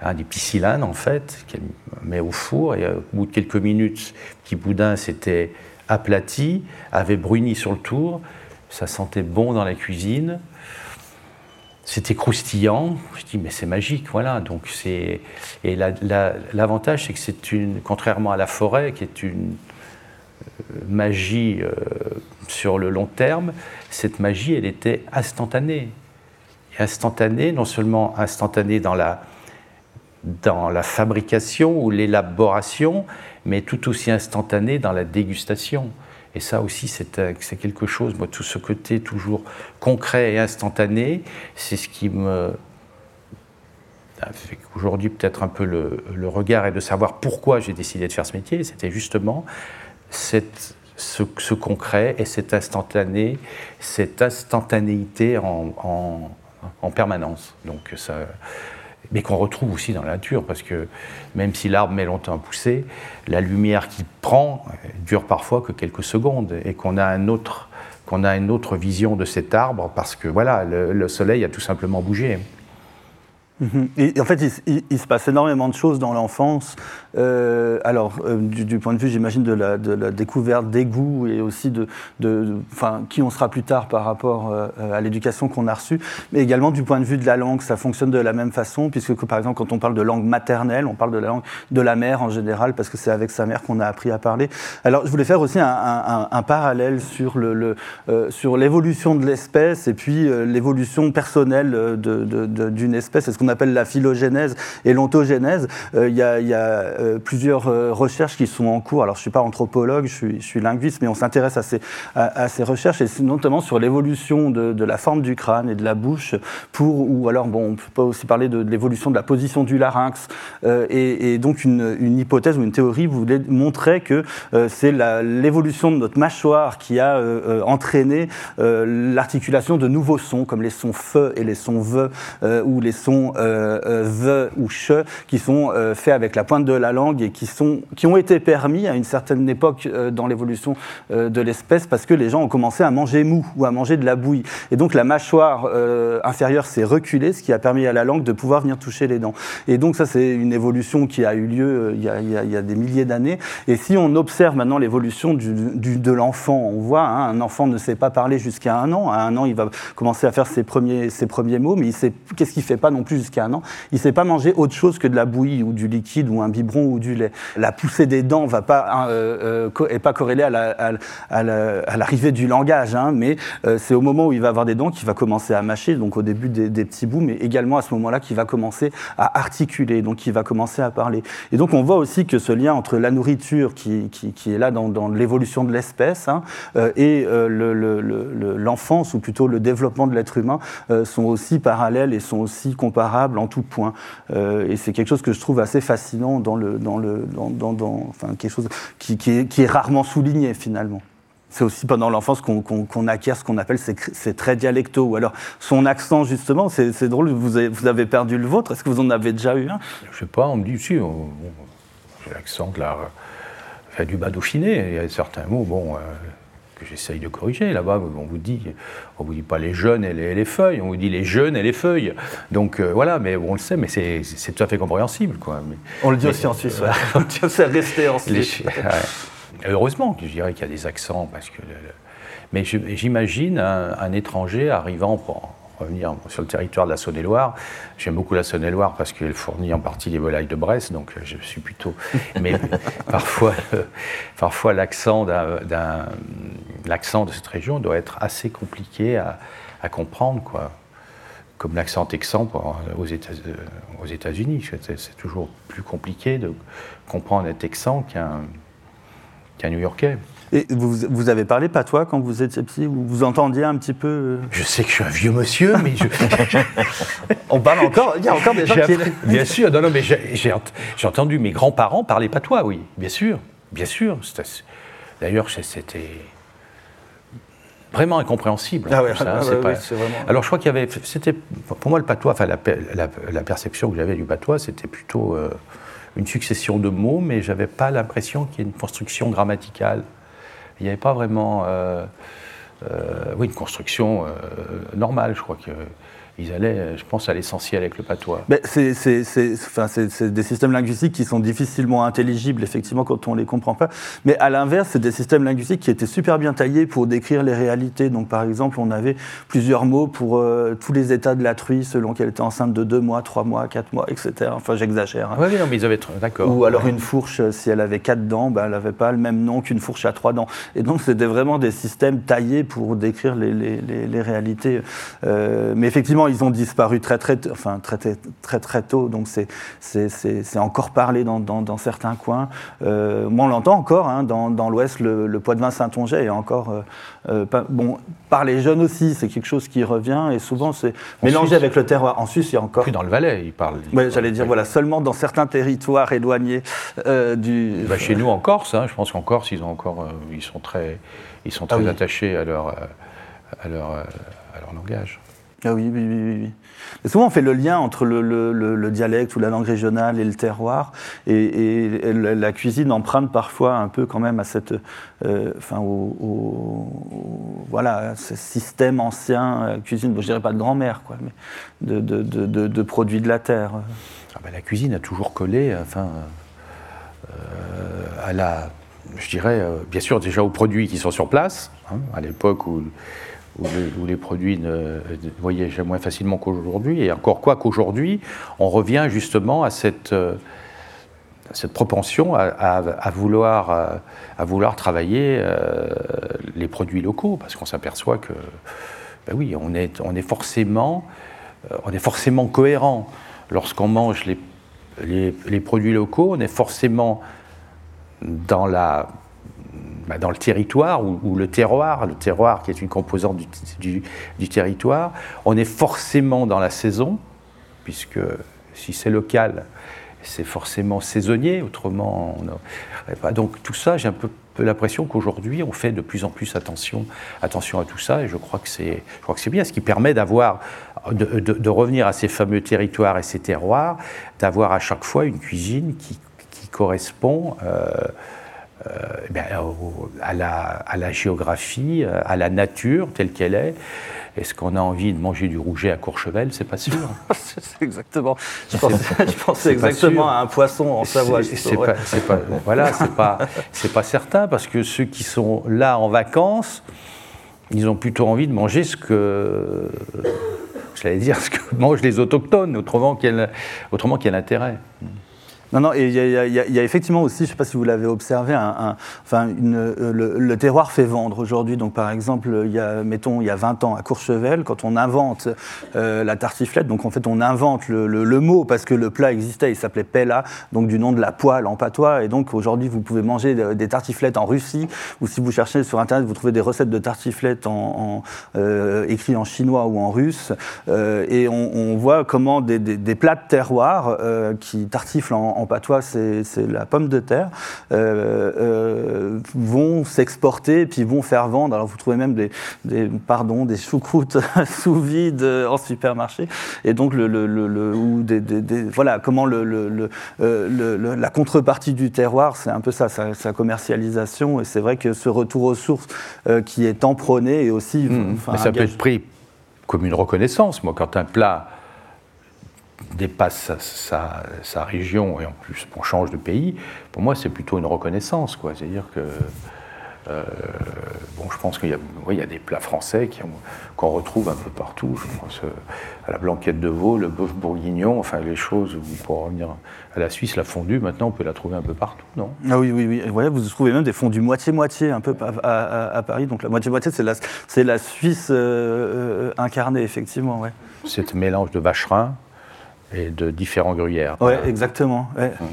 hein, des petits en fait, qu'elle met au four. Et euh, au bout de quelques minutes, petit boudin s'était aplati, avait bruni sur le tour. Ça sentait bon dans la cuisine. C'était croustillant. Je dis, mais c'est magique, voilà. Donc c'est et la- la- l'avantage, c'est que c'est une, contrairement à la forêt, qui est une euh, magie euh, sur le long terme, cette magie, elle était instantanée. Et instantanée, non seulement instantanée dans la dans la fabrication ou l'élaboration, mais tout aussi instantanée dans la dégustation. Et ça aussi, c'est un- c'est quelque chose, moi, tout ce côté toujours concret et instantané, c'est ce qui me... fait Aujourd'hui, peut-être un peu le, regard est de savoir pourquoi j'ai décidé de faire ce métier. C'était justement cette, ce, ce concret et cette instantané, cette instantanéité en, en- en permanence. Donc ça, mais qu'on retrouve aussi dans la nature, parce que même si l'arbre met longtemps à pousser, la lumière qu'il prend euh, dure parfois que quelques secondes, et qu'on a un a une autre vision de cet arbre, parce que voilà, le, le soleil a tout simplement bougé. Mhm. Et en fait, il, se passe énormément de choses dans l'enfance. Euh, alors, euh, du, point de vue, j'imagine, de la, découverte des goûts et aussi de, qui on sera plus tard par rapport euh, à l'éducation qu'on a reçue, mais également du point de vue de la langue, ça fonctionne de la même façon, puisque que, par exemple, quand on parle de langue maternelle, on parle de la langue de la mère en général, parce que c'est avec sa mère qu'on a appris à parler. Alors, je voulais faire aussi un, parallèle sur le, sur l'évolution de l'espèce et puis l'évolution personnelle d'une espèce. Qu'on appelle la phylogénèse et l'ontogénèse. Euh, Il y a, euh, plusieurs euh, recherches qui sont en cours. Alors, je ne suis pas anthropologue, je suis, linguiste, mais on s'intéresse à ces, à, ces recherches, et notamment sur l'évolution de, la forme du crâne et de la bouche, pour, ou alors, bon, on peut aussi parler de, l'évolution de la position du larynx. Et, donc, une, une hypothèse ou une théorie voulait montrer que c'est l'évolution de notre mâchoire qui a entraîné l'articulation de nouveaux sons, comme les sons fe et les sons ve, ou les sons euh, euh, ve ou che, qui sont euh, faits avec la pointe de la langue et qui, sont, qui ont été permis à une certaine époque dans l'évolution de l'espèce parce que les gens ont commencé à manger mou ou à manger de la bouillie. Et donc la mâchoire inférieure s'est reculée, ce qui a permis à la langue de pouvoir venir toucher les dents. Et donc ça, c'est une évolution qui a eu lieu il y a, des milliers d'années. Et si on observe maintenant l'évolution de l'enfant, on voit, hein, un enfant ne sait pas parler jusqu'à un an. À un an, il va commencer à faire ses premiers, ses premiers mots, mais qu'est-ce qu'il fait pas non plus jusqu'à un an. Il ne sait pas manger autre chose que de la bouillie ou du liquide ou un biberon ou du lait. La poussée des dents va pas hein, euh, euh, pas corrélée à la- à, à la- à l'arrivée du langage, hein, mais euh, c'est au moment où il va avoir des dents qu'il va commencer à mâcher, donc au début des, petits bouts, mais également à ce moment-là qu'il va commencer à articuler, donc il va commencer à parler. Et donc on voit aussi que ce lien entre la nourriture qui, est là dans, l'évolution de l'espèce hein, euh, et le- le- le- le- l'enfance, ou plutôt le développement de l'être humain, sont aussi parallèles et sont aussi comparables en tout point. Euh, et c'est quelque chose que je trouve assez fascinant dans le, dans le, dans, enfin quelque chose qui, est, rarement souligné finalement. C'est aussi pendant l'enfance qu'on acquiert ce qu'on appelle ces traits dialectaux. Ou alors son accent, justement, c'est drôle, vous avez, perdu le vôtre. Est-ce que vous en avez déjà eu un? Je sais pas, on me dit, si, j'ai l'accent de la, enfin, du bas. Il y a certains mots, bon, euh, que j'essaye de corriger. Là-bas, on vous dit, on vous dit pas les jeunes et les, feuilles, on vous dit les jeunes et les feuilles. Donc euh, voilà, mais on le sait, mais c'est tout à fait compréhensible. Quoi. on le dit aussi *laughs* en Suisse, ouais. c'est resté en Suisse. Heureusement, je dirais qu'il y a des accents, parce que. mais j'imagine un, étranger arrivant pour revenir sur le territoire de la Saône-et-Loire. J'aime beaucoup la Saône-et-Loire parce qu'elle fournit en partie les volailles de Brest, donc euh, je suis plutôt. Mais *laughs* parfois, parfois l'accent de cette région doit être assez compliqué à, à comprendre, quoi. Comme l'accent texan aux, États, aux États-Unis. C'est, toujours plus compliqué de comprendre un texan qu'un, qu'un New-Yorkais. Et vous, vous, avez parlé patois quand vous étiez petit Vous vous entendiez un petit peu euh Je sais que je suis un vieux monsieur, mais je... *laughs* On parle encore Il y a encore des gens qui... *laughs* Bien sûr, non, non, mais j'ai entendu mes grands-parents parler patois, oui, bien sûr, bien sûr. D'ailleurs, c'était vraiment incompréhensible. Ah ouais, ah vraiment... Alors je crois qu'il y avait, c'était pour moi le patois, enfin la, perception que j'avais du patois, c'était plutôt euh, une succession de mots, mais j'avais pas l'impression qu'il y ait une construction grammaticale. Il n'y avait pas vraiment euh, euh, une construction euh, normale. Je crois que ils allaient, je pense, à l'essentiel avec le patois. C'est des systèmes linguistiques qui sont difficilement intelligibles, effectivement, quand on ne les comprend pas. Mais à l'inverse, c'est des systèmes linguistiques qui étaient super bien taillés pour décrire les réalités. Donc, par exemple, on avait plusieurs mots pour euh, tous les états de la truie, selon qu'elle était enceinte de 2 mois, 3 mois, 4 mois, etc. Enfin, j'exagère. Hein. Oui, non, mais ils avaient... D'accord. Ou alors une fourche, si elle avait 4 dents, ben, elle n'avait pas le même nom qu'une fourche à 3 dents. Et donc, c'était vraiment des systèmes taillés pour décrire les, les, les, réalités. Euh, mais effectivement, ils ont disparu très très, enfin, très, très, très, tôt, donc c'est encore parlé dans, dans, certains coins. Euh, moi, on l'entend encore, hein, dans, dans l'Ouest, le, le poids de vin Saint-Onget est encore, euh, euh, bon, par les jeunes aussi, c'est quelque chose qui revient, et souvent c'est mélangé avec le terroir. En Suisse, il y a encore... Plus dans le Valais, il parle. Oui, j'allais dire, voilà, seulement dans certains territoires éloignés du... Bah, chez nous, en Corse, hein, je pense qu'en Corse, ils, ont encore, ils sont très, ils sont ah très attachés à leur, à leur, à leur langage. Ah oui, oui, oui, oui. Souvent, on fait le lien entre le, le, le, dialecte ou la langue régionale et le terroir. Et, la cuisine emprunte parfois un peu quand même à cette, euh, enfin, au, voilà, ce système ancien, euh, cuisine, bon, je dirais pas de grand-mère, quoi, mais de, produits de la terre. Ah ben, la cuisine a toujours collé, enfin, euh, à la, je dirais, bien sûr, déjà aux produits qui sont sur place, hein, à l'époque où où, les produits ne, voyageaient moins facilement qu'aujourd'hui. Et encore quoi qu'aujourd'hui, on revient justement à cette, euh, cette propension à, vouloir, à, vouloir travailler euh, les produits locaux, parce qu'on s'aperçoit que, ben oui, on est, on est, forcément, euh, on est forcément cohérent. Lorsqu'on mange les, les produits locaux, on est forcément dans la bah, dans le territoire, ou, le terroir, le terroir qui est une composante du, territoire, on est forcément dans la saison, puisque si c'est local, c'est forcément saisonnier, autrement on Donc tout ça, j'ai un peu, l'impression qu'aujourd'hui, on fait de plus en plus attention, attention à tout ça, et je crois que c'est, je crois que c'est bien, ce qui permet d'avoir, de, revenir à ces fameux territoires et ces terroirs, d'avoir à chaque fois une cuisine qui, qui correspond. Euh, euh, eh à, la, à, la, géographie, euh, à la nature telle qu'elle est. Est-ce qu'on a envie de manger du rouget à Courchevel? C'est pas sûr. *laughs* c'est exactement. Je pensais, exactement à un poisson en Savoie. C'est pas, pas, voilà, c'est pas, c'est pas certain parce que ceux qui sont là en vacances, ils ont plutôt envie de manger ce que, j'allais dire, ce que mangent les autochtones, autrement quel, autrement quel intérêt. Non, non, et il y, a effectivement aussi, je ne sais pas si vous l'avez observé, un, enfin, euh, le, terroir fait vendre aujourd'hui. Donc, par exemple, y a, mettons, il y a 20 ans à Courchevel, quand on invente euh, la tartiflette, donc en fait, on invente le, mot parce que le plat existait, il s'appelait Pella, donc du nom de la poêle en patois. Et donc, aujourd'hui, vous pouvez manger des tartiflettes en Russie, ou si vous cherchez sur Internet, vous trouvez des recettes de tartiflettes euh, écrites en chinois ou en russe. et on, voit comment des, plats de terroir qui tartiflent en en patois c'est la pomme de terre, vont s'exporter et puis vont faire vendre. Alors vous trouvez même des, des pardon, des choucroutes *laughs* sous vide en supermarché. Et donc, le, le, ou des, voilà, comment le, la contrepartie du terroir, c'est un peu ça, sa, commercialisation. Et c'est vrai que ce retour aux sources qui est tant prôné et aussi. Mmh. Mais ça peut être pris comme une reconnaissance. Moi, quand un plat dépasse sa, sa, région et en plus on change de pays, pour moi c'est plutôt une reconnaissance. C'est-à-dire que euh, bon, je pense qu'il y, y, a des plats français qu'on retrouve un peu partout. Je pense euh, à la blanquette de veau, le bœuf bourguignon, enfin les choses, pour revenir à la Suisse, la fondue, maintenant on peut la trouver un peu partout, non? Ah oui, oui, oui. vous trouvez même des fondues moitié-moitié un peu à, Paris. Donc la moitié-moitié, c'est la, la Suisse euh, incarnée, effectivement. Ouais. C'est mélange de vacherin et de différents gruyères. Oui, exactement. Ouais. Hum.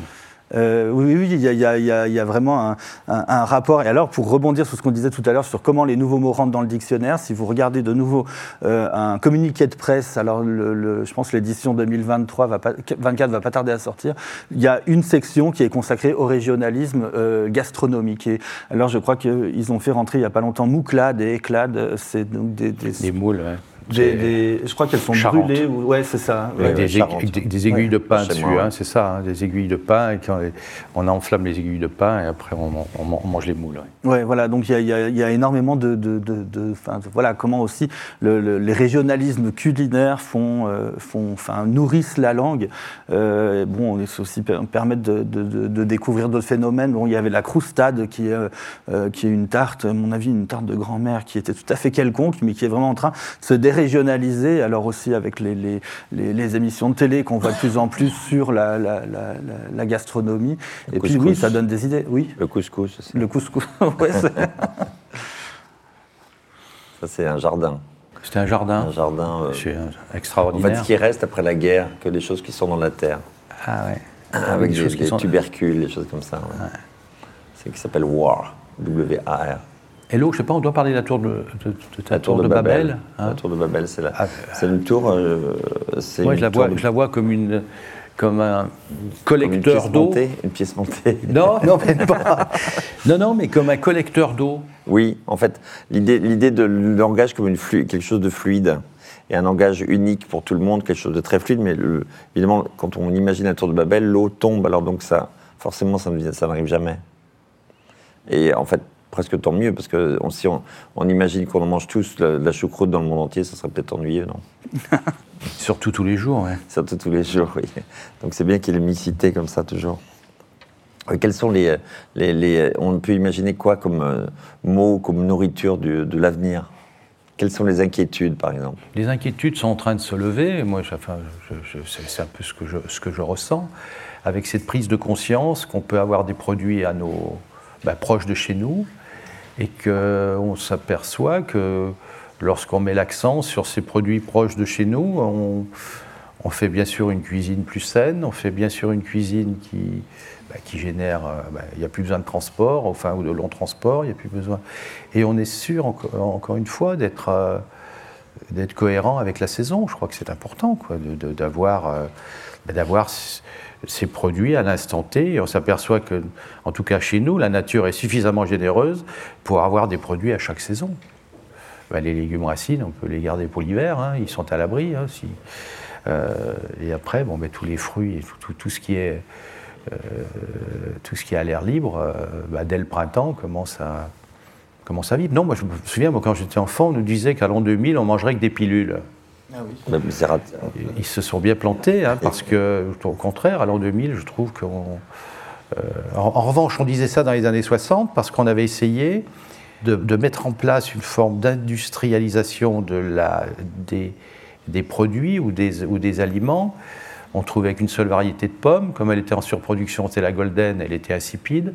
Euh, oui, oui, il y, a, vraiment un, rapport. Et alors, pour rebondir sur ce qu'on disait tout à l'heure sur comment les nouveaux mots rentrent dans le dictionnaire, si vous regardez de nouveau euh, un communiqué de presse, alors je pense que l'édition 2023 va pas, 24 va pas tarder à sortir, il y a une section qui est consacrée au régionalisme euh, gastronomique. Et alors, je crois qu'ils ont fait rentrer il n'y a pas longtemps Mouclade et Éclade, c'est donc des, des, moules, ouais. Des, je crois qu'elles sont brûlées. Ou, ouais, c'est ça. des, aiguilles de pain dessus, hein, c'est ça. Hein, des aiguilles de pain. Et quand on enflamme les aiguilles de pain et après on, mange les moules. Ouais, voilà. Donc il y, y, a énormément de, de, de, voilà, comment aussi les régionalismes culinaires font, euh, font, enfin, nourrissent la langue. Euh, bon, aussi permettent de, découvrir d'autres phénomènes. Bon, il y avait la croustade qui est, euh, qui est une tarte, à mon avis, une tarte de grand-mère qui était tout à fait quelconque, mais qui est vraiment en train de se régionalisé, alors aussi avec les, les, les, émissions de télé qu'on voit de plus en plus sur la, la, la, gastronomie. et puis oui, ça donne des idées. Oui. Le couscous aussi. Le couscous, *laughs* *laughs* ça c'est un jardin. C'était un jardin Un jardin euh, extraordinaire. En fait, ce qui reste après la guerre, que les choses qui sont dans la terre. Ah ouais. Avec des, des tubercules, des choses comme ça. C'est qui s'appelle WAR. W-A-R. Hello, je sais pas, on doit parler de la tour de, la tour, de, Babel. la tour de Babel, c'est ah, une tour. Euh, moi, je, la vois, je la vois comme une comme un collecteur d'eau. Une pièce montée. Non, *laughs* non, même pas. non, non, mais comme un collecteur d'eau. Oui, en fait, l'idée de langage comme une quelque chose de fluide et un langage unique pour tout le monde, quelque chose de très fluide. Mais évidemment, quand on imagine la tour de Babel, l'eau tombe. Alors donc ça, forcément, ça, ça n'arrive jamais. Et en fait, presque tant mieux, parce que si on, imagine qu'on en mange tous la, la, choucroute dans le monde entier, ça serait peut-être ennuyeux, non *laughs* Surtout tous les jours, oui. Surtout tous les jours, oui. Donc c'est bien qu'il ait mixité comme ça toujours. Euh, quels sont les, les, On peut imaginer quoi comme euh, mots, comme nourriture de l'avenir? Quelles sont les inquiétudes, par exemple? Les inquiétudes sont en train de se lever. Moi, enfin, c'est un peu ce que, je, ce que je ressens, avec cette prise de conscience qu'on peut avoir des produits à nos, bah, proches de chez nous, et qu'on s'aperçoit que lorsqu'on met l'accent sur ces produits proches de chez nous, on, fait bien sûr une cuisine plus saine, on fait bien sûr une cuisine qui, bah, qui génère, euh, bah, il n'y a plus besoin de transport, enfin, ou de long transport, il n'y a plus besoin. Et on est sûr, encore, une fois, d'être euh, d'être cohérent avec la saison. Je crois que c'est important d'avoir euh, bah, d'avoir ces produits à l'instant T. On s'aperçoit que, en tout cas chez nous, la nature est suffisamment généreuse pour avoir des produits à chaque saison. Ben, les légumes racines, on peut les garder pour l'hiver, hein, ils sont à l'abri. Hein. Euh, et après, bon, ben, tous les fruits et tout, ce qui est euh, tout ce qui est à l'air libre, euh, ben, dès le printemps, commence à, commence à vivre. Non, moi je me souviens, quand j'étais enfant, on nous disait qu'à l'an 2000, on mangerait que des pilules. Ah Ils se sont bien plantés, hein, parce que, au contraire, à l'an 2000, je trouve qu'on. Euh, en, revanche, on disait ça dans les années 60 parce qu'on avait essayé de, mettre en place une forme d'industrialisation de la, des, des, produits ou des, ou des aliments. On trouvait qu'une seule variété de pommes, comme elle était en surproduction, c'était la golden, elle était insipide.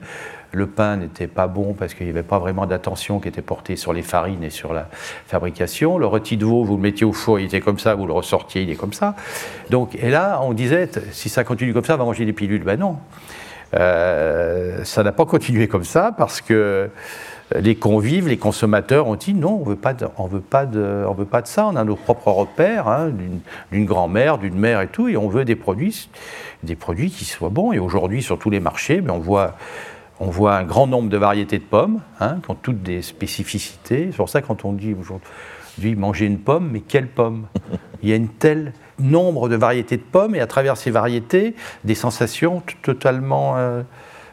Le pain n'était pas bon parce qu'il n'y avait pas vraiment d'attention qui était portée sur les farines et sur la fabrication. Le rôti de veau, vous le mettiez au four, il était comme ça, vous le ressortiez, il est comme ça. Donc, et là, on disait, si ça continue comme ça, on va manger des pilules. Ben non. Euh, ça n'a pas continué comme ça parce que les convives, les consommateurs ont dit non, on veut pas, on veut pas de, on veut pas de ça. On a nos propres repères, hein, d'une grand-mère, d'une mère et tout, et on veut des produits, des produits qui soient bons. Et aujourd'hui, sur tous les marchés, mais on voit, on voit un grand nombre de variétés de pommes, hein, qui ont toutes des spécificités. C'est pour ça quand on dit aujourd'hui manger une pomme, mais quelle pomme? Il y a une telle nombre de variétés de pommes et à travers ces variétés, des sensations totalement, euh,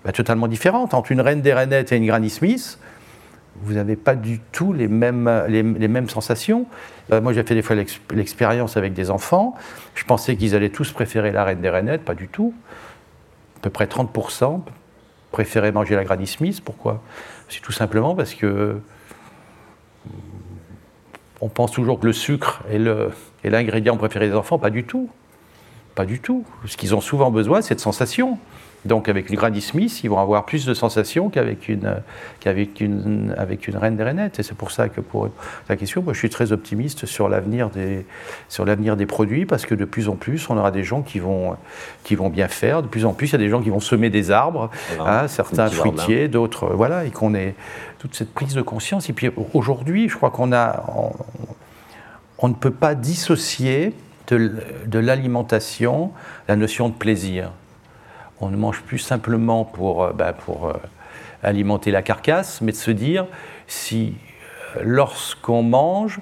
bah, totalement différentes. Entre une reine des rainettes et une Granny Smith, vous n'avez pas du tout les mêmes, les, mêmes sensations. Euh, moi, j'ai fait des fois l'expérience avec des enfants. Je pensais qu'ils allaient tous préférer la reine des rainettes, pas du tout. À peu près 30% préféraient manger la Granny Smith. Pourquoi? C'est tout simplement parce que on pense toujours que le sucre est l'ingrédient préféré des enfants. Pas du tout. Pas du tout. Ce qu'ils ont souvent besoin, c'est de sensations. Donc avec une Granny Smith, ils vont avoir plus de sensations qu'avec une, qu'avec une, avec une reine des rainettes. Et c'est pour ça que pour ta question, moi, je suis très optimiste sur l'avenir des, sur l'avenir des produits, parce que de plus en plus, on aura des gens qui vont, qui vont bien faire. De plus en plus, il y a des gens qui vont semer des arbres, hein, certains fruitiers, d'autres, voilà, et qu'on ait toute cette prise de conscience. Et puis aujourd'hui, je crois qu'on a, on, ne peut pas dissocier de, de l'alimentation la notion de plaisir on ne mange plus simplement pour, euh, bah, pour euh, alimenter la carcasse, mais de se dire si euh, lorsqu'on mange,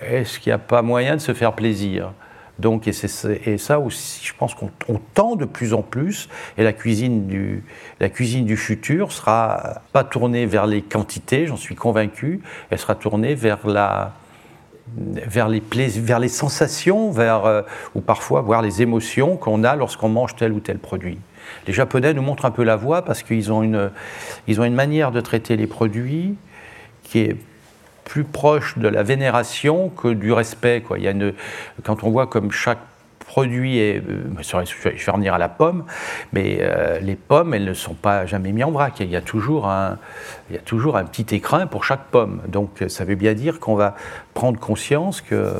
est-ce qu'il n'y a pas moyen de se faire plaisir? Donc, et, ça aussi, je pense qu'on tend de plus en plus, et la cuisine du, la cuisine du futur sera pas tournée vers les quantités, j'en suis convaincu, elle sera tournée vers la, vers les, vers les sensations, vers, euh, ou parfois voir les émotions qu'on a lorsqu'on mange tel ou tel produit. Les Japonais nous montrent un peu la voie parce qu'ils ont une, ont une manière de traiter les produits qui est plus proche de la vénération que du respect. Quoi. Il y a une, quand on voit comme chaque produit est, euh, je vais revenir à la pomme, mais euh, les pommes, elles ne sont pas jamais mises en vrac. Il y a toujours un, il y a toujours un petit écrin pour chaque pomme. Donc ça veut bien dire qu'on va prendre conscience que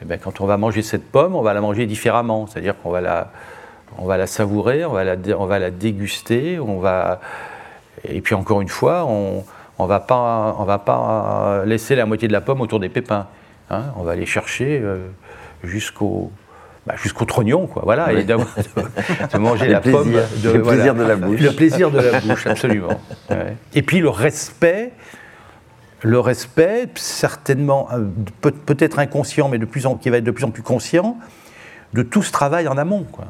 eh bien, quand on va manger cette pomme, on va la manger différemment. C'est-à-dire qu'on va la, on va la savourer, on va la, on va la déguster, on va, et puis encore une fois, on on va pas, va pas laisser la moitié de la pomme autour des pépins. Hein. on va aller chercher euh, jusqu'au bah, jusqu'au trognon, quoi. Voilà, et *laughs* de, manger la pomme. De, le plaisir de la bouche. Le plaisir de la bouche, absolument. *laughs* Et puis le respect, le respect, certainement, euh, peut-être inconscient, mais de plus en, qui va être de plus en plus conscient, de tout ce travail en amont, quoi.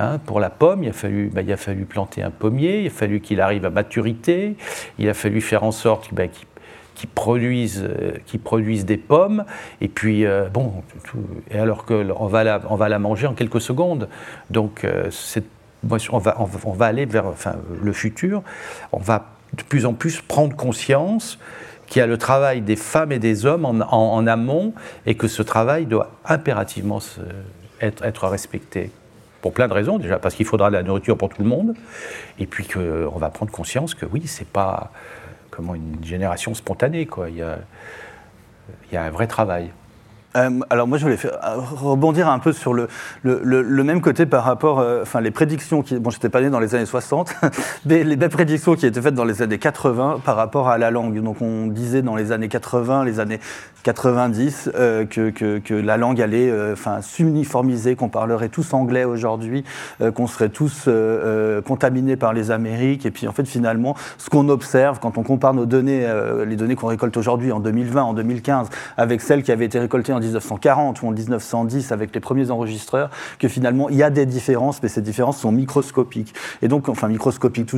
Hein, pour la pomme, il a, fallu, bah, il a fallu planter un pommier, il a fallu qu'il arrive à maturité, il a fallu faire en sorte bah, qu'il qui produisent, euh, qui produisent des pommes, et puis, euh, bon, et alors qu'on va, la, va la manger en quelques secondes. Donc, euh, on, va, on, va aller vers enfin, le futur, on va de plus en plus prendre conscience qu'il y a le travail des femmes et des hommes en, amont, et que ce travail doit impérativement être, être respecté pour plein de raisons. Déjà parce qu'il faudra de la nourriture pour tout le monde, et puis qu'on va prendre conscience que oui, c'est pas une génération spontanée. Quoi. Il, y a, un vrai travail. Euh, alors moi, je voulais euh, rebondir un peu sur le, le, même côté par rapport, euh, enfin les prédictions qui, bon, j'étais pas né dans les années 60, *laughs* mais les belles prédictions qui étaient faites dans les années 80 par rapport à la langue. Donc on disait dans les années 80, les années 90 que, que, la langue allait, enfin s'uniformiser, qu'on parlerait tous anglais aujourd'hui, qu'on serait tous contaminés par les Amériques. Et puis en fait, finalement, ce qu'on observe quand on compare nos données, les données qu'on récolte aujourd'hui en 2020, en 2015, avec celles qui avaient été récoltées en 1940 ou en 1910 avec les premiers enregistreurs, que finalement il y a des différences, mais ces différences sont microscopiques. Et donc, enfin microscopiques,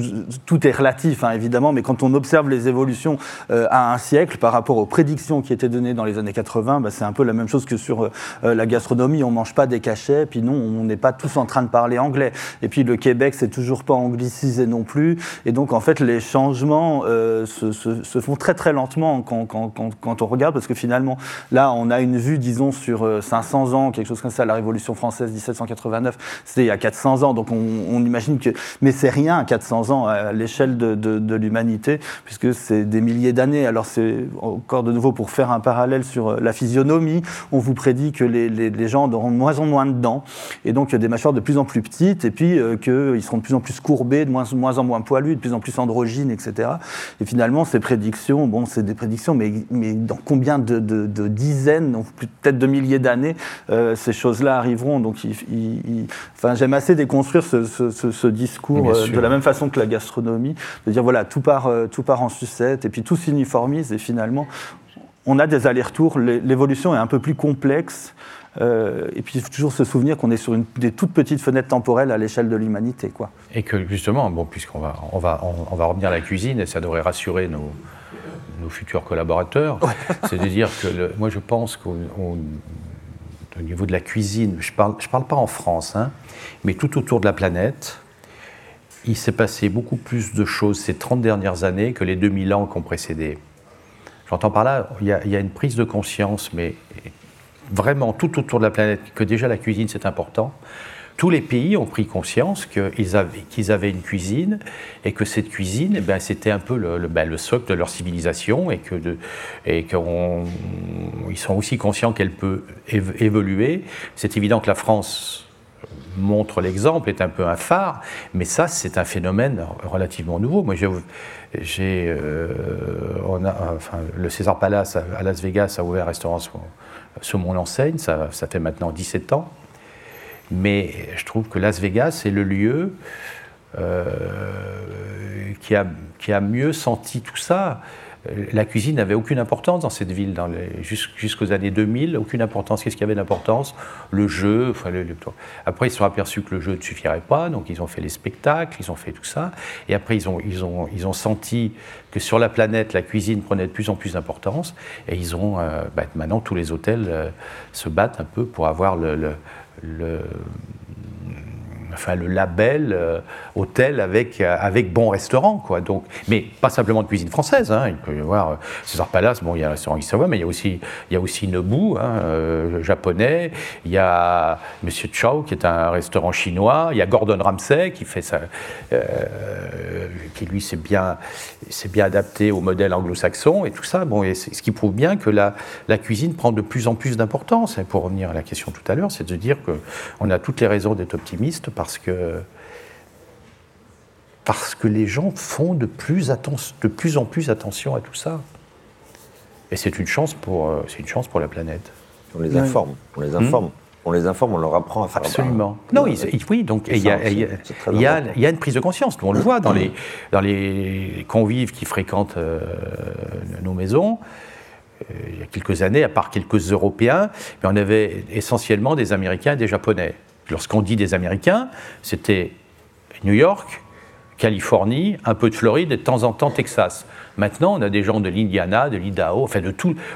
tout, est relatif hein, évidemment, mais quand on observe les évolutions euh, à un siècle par rapport aux prédictions qui étaient données dans les années 80, bah, c'est un peu la même chose que sur euh, euh, la gastronomie. On mange pas des cachets, puis non, on n'est pas tous en train de parler anglais. Et puis le Québec, c'est toujours pas anglicisé non plus. Et donc en fait, les changements se, se, font très très lentement quand, on regarde, parce que finalement, là, on a une vue vu, disons, sur 500 ans, quelque chose comme ça, la Révolution française 1789, c'était il y a 400 ans, donc on, imagine que... Mais c'est rien, 400 ans, à l'échelle de, de l'humanité, puisque c'est des milliers d'années. Alors c'est encore de nouveau pour faire un parallèle sur la physionomie, on vous prédit que les, les, gens auront de moins en moins de dents, et donc des mâchoires de plus en plus petites, et puis qu'ils seront de plus en plus courbés, de moins, de moins en moins poilus, de plus en plus androgynes, etc. Et finalement, ces prédictions, bon, c'est des prédictions, mais, mais dans combien de, de, dizaines, peut-être de milliers d'années, euh, ces choses-là arriveront. Donc, enfin, j'aime assez déconstruire ce, ce, discours euh, de la même façon que la gastronomie, de dire voilà, tout part, euh, tout part en sucette, et puis tout s'uniformise, et finalement, on a des allers-retours. L'évolution est un peu plus complexe. Euh, et puis il faut toujours se souvenir qu'on est sur une, des toutes petites fenêtres temporelles à l'échelle de l'humanité. Quoi. Et que justement, bon, puisqu'on va, on va, on, va revenir à la cuisine, et ça devrait rassurer nos, nos futurs collaborateurs, *laughs* c'est de dire que moi je pense qu'au niveau de la cuisine, je ne parle, je parle pas en France, hein, mais tout autour de la planète, il s'est passé beaucoup plus de choses ces 30 dernières années que les 2000 ans qui ont précédé. J'entends par là, il y, a, une prise de conscience, mais vraiment tout autour de la planète que déjà la cuisine c'est important. Tous les pays ont pris conscience qu'ils avaient, une cuisine et que cette cuisine, eh ben, c'était un peu le, ben, le, socle de leur civilisation et que sont aussi conscients qu'elle peut évoluer. C'est évident que la France montre l'exemple, est un peu un phare, mais ça, c'est un phénomène relativement nouveau. Moi, euh, le César Palace à Las Vegas a ouvert un restaurant sur mon enseigne, ça, fait maintenant 17 ans. Mais je trouve que Las Vegas est le lieu euh, qui, a, mieux senti tout ça. La cuisine n'avait aucune importance dans cette ville, jusqu'aux années 2000, aucune importance. Qu'est-ce qui avait d'importance? Le jeu. Après, ils se sont aperçus que le jeu ne suffirait pas, donc ils ont fait les spectacles, ils ont fait tout ça. Et après, ils ont, ils ont, ils ont senti que sur la planète, la cuisine prenait de plus en plus d'importance. Et ils ont. Euh, bah, maintenant, tous les hôtels euh, se battent un peu pour avoir le enfin, le label euh, hôtel avec, euh, avec bon restaurant. Quoi. Donc, mais pas simplement de cuisine française. Hein. Il peut y avoir euh, César Palace, bon, il y a un restaurant Savoie, mais il y a aussi, il y a aussi Nobu, hein, japonais. Il y a Monsieur Chow, qui est un restaurant chinois. Il y a Gordon Ramsay, qui fait ça, qui lui s'est bien, bien adapté au modèle anglo-saxon et tout ça. Bon, ce qui prouve bien que la, la cuisine prend de plus en plus d'importance. Pour revenir à la question tout à l'heure, c'est de dire qu'on a toutes les raisons d'être optimiste parce que, parce que les gens font de plus, de plus en plus attention à tout ça. Et c'est une chance pour, euh, c'est une chance pour la planète. On les informe, on les informe. Hmm. On les informe, on leur apprend à faire. Absolument. non, oui, donc il y, y, a une prise de conscience. on le voit dans les, dans les convives qui fréquentent euh, nos maisons. Euh, il y a quelques années, à part quelques Européens, mais on avait essentiellement des Américains et des Japonais. Lorsqu'on dit des Américains, c'était New York, Californie, un peu de Floride et de temps en temps Texas. Maintenant, on a des gens de l'Indiana, de l'Idaho, enfin de,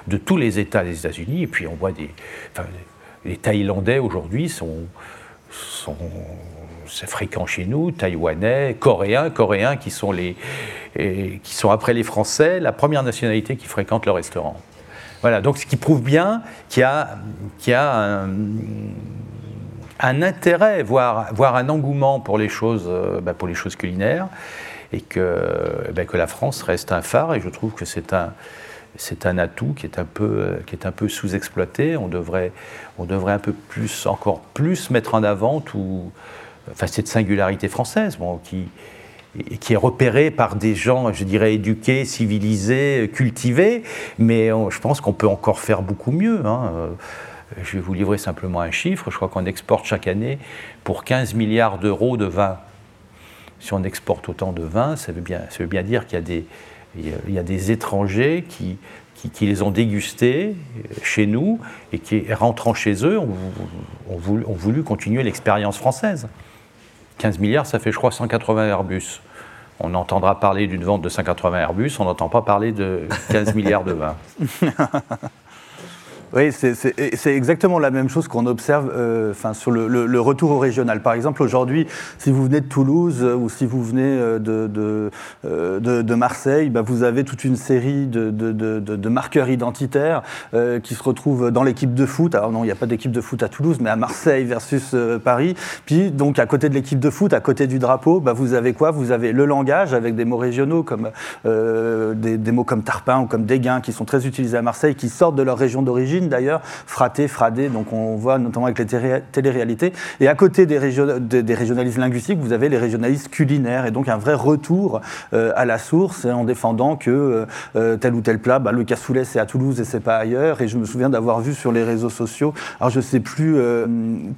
de, tous les États des États-Unis, et puis on voit des. les Thaïlandais aujourd'hui sont, sont c'est fréquent chez nous, taïwanais, coréens, coréens qui sont, les, qui sont après les Français la première nationalité qui fréquente le restaurant. Voilà, donc ce qui prouve bien qu'il y a, qu'il y a un, un intérêt, voire, voire, un engouement pour les choses, euh, bah, pour les choses culinaires, et que, bah, que la France reste un phare. Et je trouve que c'est un, c'est un atout qui est un peu, qui est un peu sous-exploité. On devrait, on devrait un peu plus, encore plus mettre en avant tout, enfin, cette singularité française, bon, qui, qui est repérée par des gens, je dirais, éduqués, civilisés, cultivés, mais je pense qu'on peut encore faire beaucoup mieux. Hein. Je vais vous livrer simplement un chiffre. Je crois qu'on exporte chaque année pour 15 milliards d'euros de vin. Si on exporte autant de vin, ça veut bien, ça veut bien dire qu'il y a des, il y a des étrangers qui, qui, les ont dégustés chez nous et qui, rentrant chez eux, ont, voulu, ont voulu, continuer l'expérience française. 15 milliards, ça fait, je crois, 180 Airbus. On entendra parler d'une vente de 180 Airbus, on n'entend pas parler de 15 *laughs* milliards de vin. *laughs* Oui, c'est exactement la même chose qu'on observe euh, sur le, retour au régional. Par exemple, aujourd'hui, si vous venez de Toulouse euh, ou si vous venez euh, de, Marseille, bah, vous avez toute une série de, marqueurs identitaires qui se retrouvent dans l'équipe de foot. Alors non, il n'y a pas d'équipe de foot à Toulouse, mais à Marseille versus Paris. Puis, donc, à côté de l'équipe de foot, à côté du drapeau, bah, vous avez quoi? Vous avez le langage avec des mots régionaux comme des, mots comme tarpin ou comme dégain qui sont très utilisés à Marseille, qui sortent de leur région d'origine d'ailleurs, fraté, fradé, donc on voit notamment avec les téléréalités. Et à côté des, des, régionalistes linguistiques, vous avez les régionalistes culinaires, et donc un vrai retour euh, à la source, en défendant que euh, euh, tel ou tel plat, bah, le cassoulet c'est à Toulouse et c'est pas ailleurs. Et je me souviens d'avoir vu sur les réseaux sociaux, alors je sais plus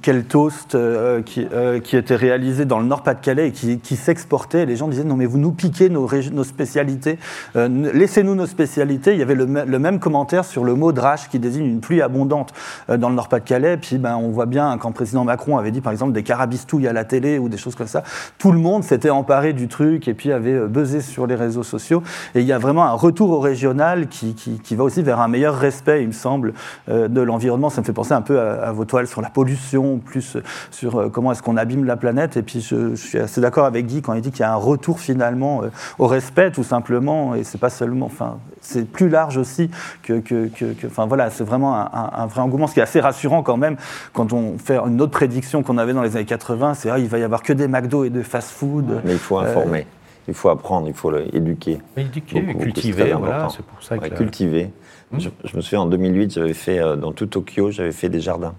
quel toast qui, qui, était réalisé dans le Nord-Pas-de-Calais et qui, s'exportait. Les gens disaient non mais vous nous piquez nos, nos spécialités, laissez-nous nos spécialités. Il y avait le, le, même commentaire sur le mot drache qui désigne une pluie abondante euh, dans le Nord-Pas-de-Calais. Puis ben, on voit bien, quand le président Macron avait dit par exemple des carabistouilles à la télé ou des choses comme ça, tout le monde s'était emparé du truc et puis avait euh, buzzé sur les réseaux sociaux. Et il y a vraiment un retour au régional qui, qui, va aussi vers un meilleur respect, il me semble, euh, de l'environnement. Ça me fait penser un peu à, vos toiles sur la pollution, plus sur comment est-ce qu'on abîme la planète. Et puis je, suis assez d'accord avec Guy quand il dit qu'il y a un retour finalement au respect, tout simplement. Et c'est pas seulement, enfin, c'est plus large aussi que, que, que enfin voilà, c'est vraiment un, vrai engouement, ce qui est assez rassurant quand même quand on fait une autre prédiction qu'on avait dans les années 80, c'est ah, il va y avoir que des McDo et des fast-food. Mais il faut informer. Euh, il faut apprendre, il faut éduquer. Éduquer, cultiver, voilà, c'est pour ça que... Cultiver. Hmm. Je, me souviens, en 2008, j'avais fait, euh, dans tout Tokyo, j'avais fait des jardins.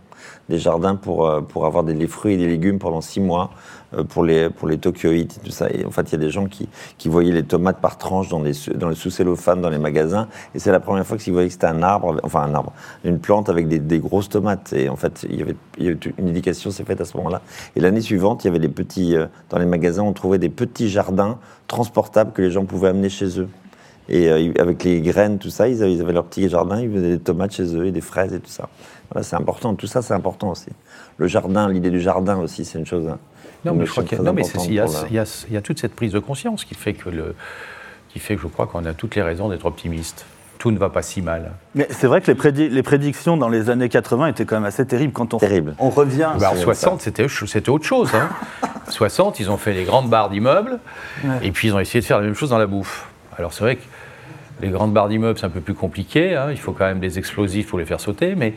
Des jardins pour, euh, pour avoir des, fruits et des légumes pendant six mois euh, pour les, pour les Tokyoïtes et tout ça. Et en fait, il y a des gens qui, qui voyaient les tomates par tranche dans les, dans sous-cellophane dans les magasins. Et c'est la première fois qu'ils voyaient que c'était un arbre, enfin un arbre, une plante avec des, grosses tomates. Et en fait, il y avait, il y avait une indication s'est faite à ce moment-là. Et l'année suivante, il y avait des petits, euh, dans les magasins, on trouvait des petits jardins transportables que les gens pouvaient amener chez eux. Et euh, avec les graines, tout ça, ils avaient, ils avaient, leur petit jardin, ils faisaient des tomates chez eux et des fraises et tout ça. Voilà, c'est important. Tout ça, c'est important aussi. Le jardin, l'idée du jardin aussi, c'est une chose. Hein. Non, mais je crois qu'il y, a toute cette prise de conscience qui fait que, le, qui fait que je crois qu'on a toutes les raisons d'être optimiste. Tout ne va pas si mal. Mais c'est vrai que les, les, prédictions dans les années 80 étaient quand même assez terribles. Quand on, Terrible. on revient. Bah, en 60, c'était autre chose. Hein. *laughs* 60, ils ont fait les grandes barres d'immeubles et puis ils ont essayé de faire la même chose dans la bouffe. Alors c'est vrai que les grandes barres d'immeubles, c'est un peu plus compliqué. Hein. Il faut quand même des explosifs pour les faire sauter. Mais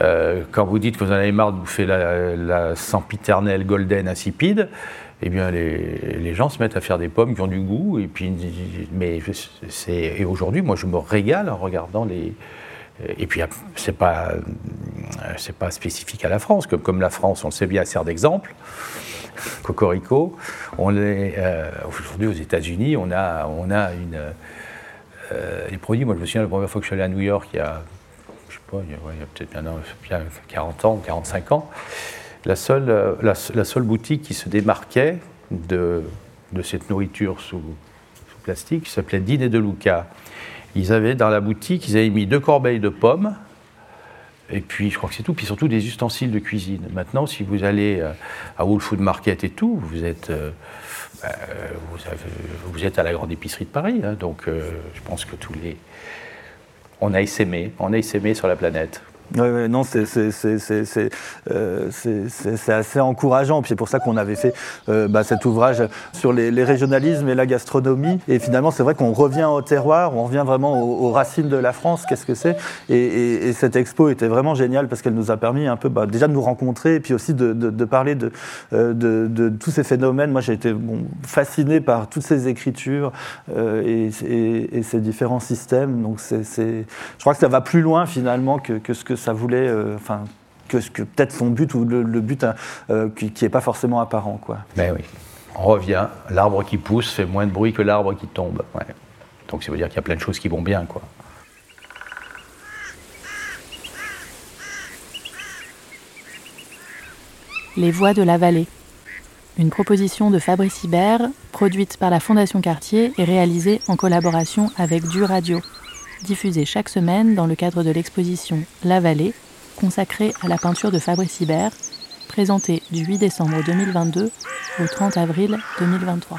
euh, quand vous dites que vous en avez marre de bouffer la, la sempiternelle golden insipide, eh bien, les, gens se mettent à faire des pommes qui ont du goût. Et puis, mais aujourd'hui, moi, je me régale en regardant les. Et puis, c'est pas, c'est pas spécifique à la France. Comme, comme la France, on le sait bien, sert d'exemple. Cocorico. On est euh, aujourd'hui aux États-Unis, on a, on a une euh, les produits, moi je me souviens la première fois que je suis allé à New York, il y a, je sais pas, il y a, peut-être bien, 40 ans, 45 ans, la seule, euh, la, seule boutique qui se démarquait de, de cette nourriture sous, plastique s'appelait Dîner de Luca. Ils avaient dans la boutique, ils avaient mis deux corbeilles de pommes, et puis je crois que c'est tout, puis surtout des ustensiles de cuisine. Maintenant, si vous allez euh, à Whole Food Market et tout, vous êtes vous, êtes à la grande épicerie de Paris, hein, donc euh, je pense que tous les. On a essaimé, on a essaimé sur la planète. Oui, non, euh, c'est assez encourageant. Puis c'est pour ça qu'on avait fait euh, bah, cet ouvrage sur les, régionalismes et la gastronomie. Et finalement, c'est vrai qu'on revient au terroir, on revient vraiment aux, racines de la France, qu'est-ce que c'est? Et, cette expo était vraiment géniale parce qu'elle nous a permis un peu bah, déjà de nous rencontrer et puis aussi de, parler euh, de, de, tous ces phénomènes. Moi, j'ai été bon, fasciné par toutes ces écritures et, ces différents systèmes. Donc, c'est je crois que ça va plus loin finalement que, que ce que ça voulait, euh, enfin, que, que peut-être son but ou le, but hein, euh, qui n'est pas forcément apparent. Quoi. Ben oui. On revient, l'arbre qui pousse fait moins de bruit que l'arbre qui tombe. Donc ça veut dire qu'il y a plein de choses qui vont bien. Quoi. Les voix de la vallée. Une proposition de Fabrice Hibert, produite par la Fondation Cartier et réalisée en collaboration avec Du Radio diffusée chaque semaine dans le cadre de l'exposition La Vallée, consacrée à la peinture de Fabrice Hibert, présentée du 8 décembre 2022 au 30 avril 2023.